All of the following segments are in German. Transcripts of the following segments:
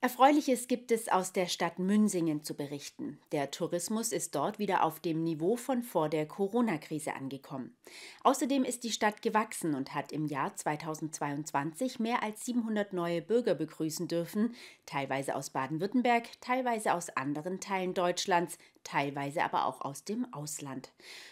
Erfreuliches gibt es aus der Stadt Münsingen zu berichten. Der Tourismus ist dort wieder auf dem Niveau von vor der Corona-Krise angekommen. Außerdem ist die Stadt gewachsen und hat im Jahr 2022 mehr als 700 neue Bürger begrüßen dürfen, teilweise aus Baden-Württemberg, teilweise aus anderen Teilen Deutschlands, teilweise aber auch aus dem Ausland.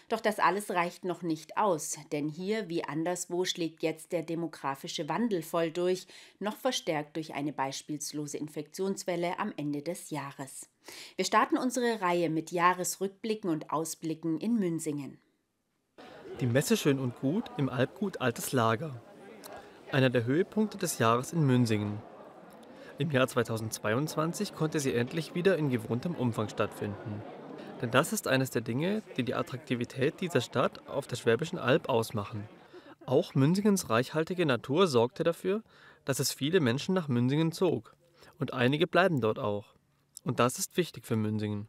Doch das alles reicht noch nicht aus, denn hier wie anderswo schlägt jetzt der demografische Wandel voll durch, noch verstärkt durch eine beispielslose Infektionswelle am Ende des Jahres. Wir starten unsere Reihe mit Jahresrückblicken und Ausblicken in Münsingen. Die Messe Schön und Gut im Albgut Altes Lager. Einer der Höhepunkte des Jahres in Münsingen. Im Jahr 2022 konnte sie endlich wieder in gewohntem Umfang stattfinden. Denn das ist eines der Dinge, die die Attraktivität dieser Stadt auf der Schwäbischen Alb ausmachen. Auch Münsingens reichhaltige Natur sorgte dafür, dass es viele Menschen nach Münsingen zog. Und einige bleiben dort auch. Und das ist wichtig für Münsingen.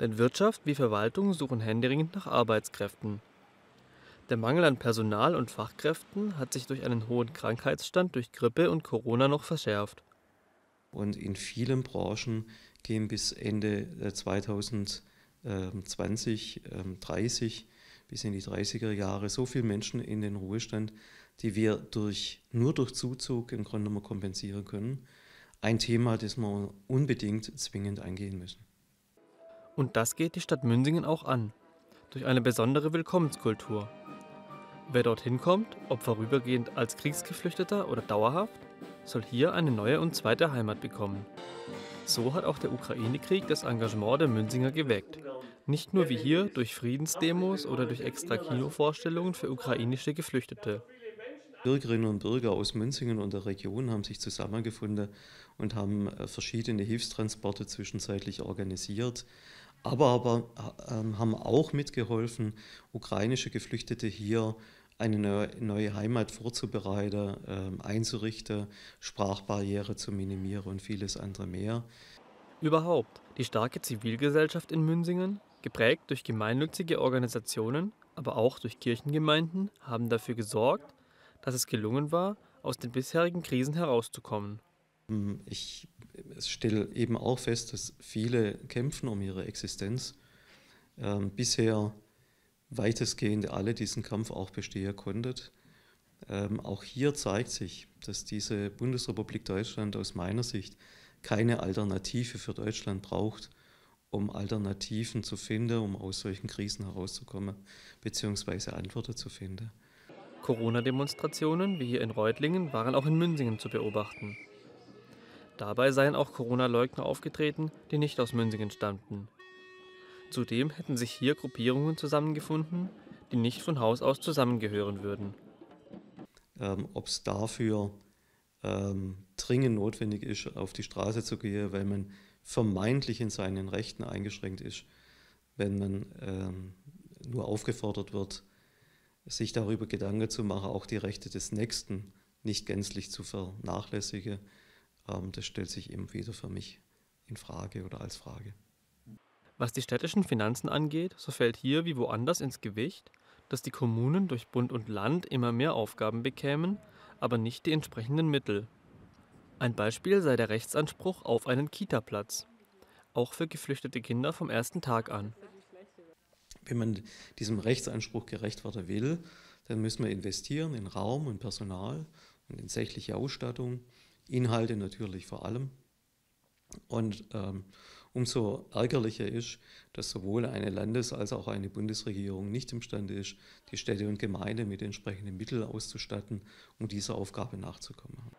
Denn Wirtschaft wie Verwaltung suchen händeringend nach Arbeitskräften. Der Mangel an Personal und Fachkräften hat sich durch einen hohen Krankheitsstand durch Grippe und Corona noch verschärft. Und in vielen Branchen gehen bis Ende 2020, 30 bis in die 30er Jahre so viele Menschen in den Ruhestand, die wir durch, nur durch Zuzug im Grunde genommen kompensieren können. Ein Thema, das wir unbedingt zwingend eingehen müssen. Und das geht die Stadt Münsingen auch an, durch eine besondere Willkommenskultur. Wer dorthin kommt, ob vorübergehend als Kriegsgeflüchteter oder dauerhaft, soll hier eine neue und zweite Heimat bekommen. So hat auch der Ukraine-Krieg das Engagement der Münzinger geweckt. Nicht nur wie hier durch Friedensdemos oder durch extra Kinovorstellungen für ukrainische Geflüchtete. Bürgerinnen und Bürger aus Münzingen und der Region haben sich zusammengefunden und haben äh, verschiedene Hilfstransporte zwischenzeitlich organisiert, aber, aber äh, haben auch mitgeholfen, ukrainische Geflüchtete hier eine neue Heimat vorzubereiten, ähm, einzurichten, Sprachbarriere zu minimieren und vieles andere mehr. Überhaupt, die starke Zivilgesellschaft in Münsingen, geprägt durch gemeinnützige Organisationen, aber auch durch Kirchengemeinden, haben dafür gesorgt, dass es gelungen war, aus den bisherigen Krisen herauszukommen. Ähm, ich stelle eben auch fest, dass viele kämpfen um ihre Existenz. Ähm, bisher weitestgehend alle diesen Kampf auch bestehen konnten. Ähm, auch hier zeigt sich, dass diese Bundesrepublik Deutschland aus meiner Sicht keine Alternative für Deutschland braucht, um Alternativen zu finden, um aus solchen Krisen herauszukommen, beziehungsweise Antworten zu finden. Corona-Demonstrationen wie hier in Reutlingen waren auch in Münsingen zu beobachten. Dabei seien auch Corona-Leugner aufgetreten, die nicht aus Münsingen stammten. Zudem hätten sich hier Gruppierungen zusammengefunden, die nicht von Haus aus zusammengehören würden. Ähm, Ob es dafür ähm, dringend notwendig ist, auf die Straße zu gehen, weil man vermeintlich in seinen Rechten eingeschränkt ist, wenn man ähm, nur aufgefordert wird, sich darüber Gedanken zu machen, auch die Rechte des Nächsten nicht gänzlich zu vernachlässigen, ähm, das stellt sich eben wieder für mich in Frage oder als Frage. Was die städtischen Finanzen angeht, so fällt hier wie woanders ins Gewicht, dass die Kommunen durch Bund und Land immer mehr Aufgaben bekämen, aber nicht die entsprechenden Mittel. Ein Beispiel sei der Rechtsanspruch auf einen Kita-Platz, auch für geflüchtete Kinder vom ersten Tag an. Wenn man diesem Rechtsanspruch gerecht werden will, dann müssen wir investieren in Raum und Personal und in sächliche Ausstattung, Inhalte natürlich vor allem. Und ähm, Umso ärgerlicher ist, dass sowohl eine Landes- als auch eine Bundesregierung nicht imstande ist, die Städte und Gemeinden mit entsprechenden Mitteln auszustatten, um dieser Aufgabe nachzukommen.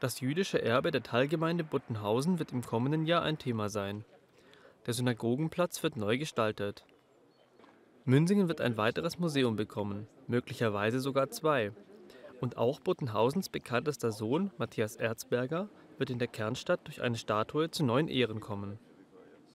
Das jüdische Erbe der Teilgemeinde Buttenhausen wird im kommenden Jahr ein Thema sein. Der Synagogenplatz wird neu gestaltet. Münsingen wird ein weiteres Museum bekommen, möglicherweise sogar zwei. Und auch Buttenhausens bekanntester Sohn, Matthias Erzberger, wird in der Kernstadt durch eine Statue zu neuen Ehren kommen.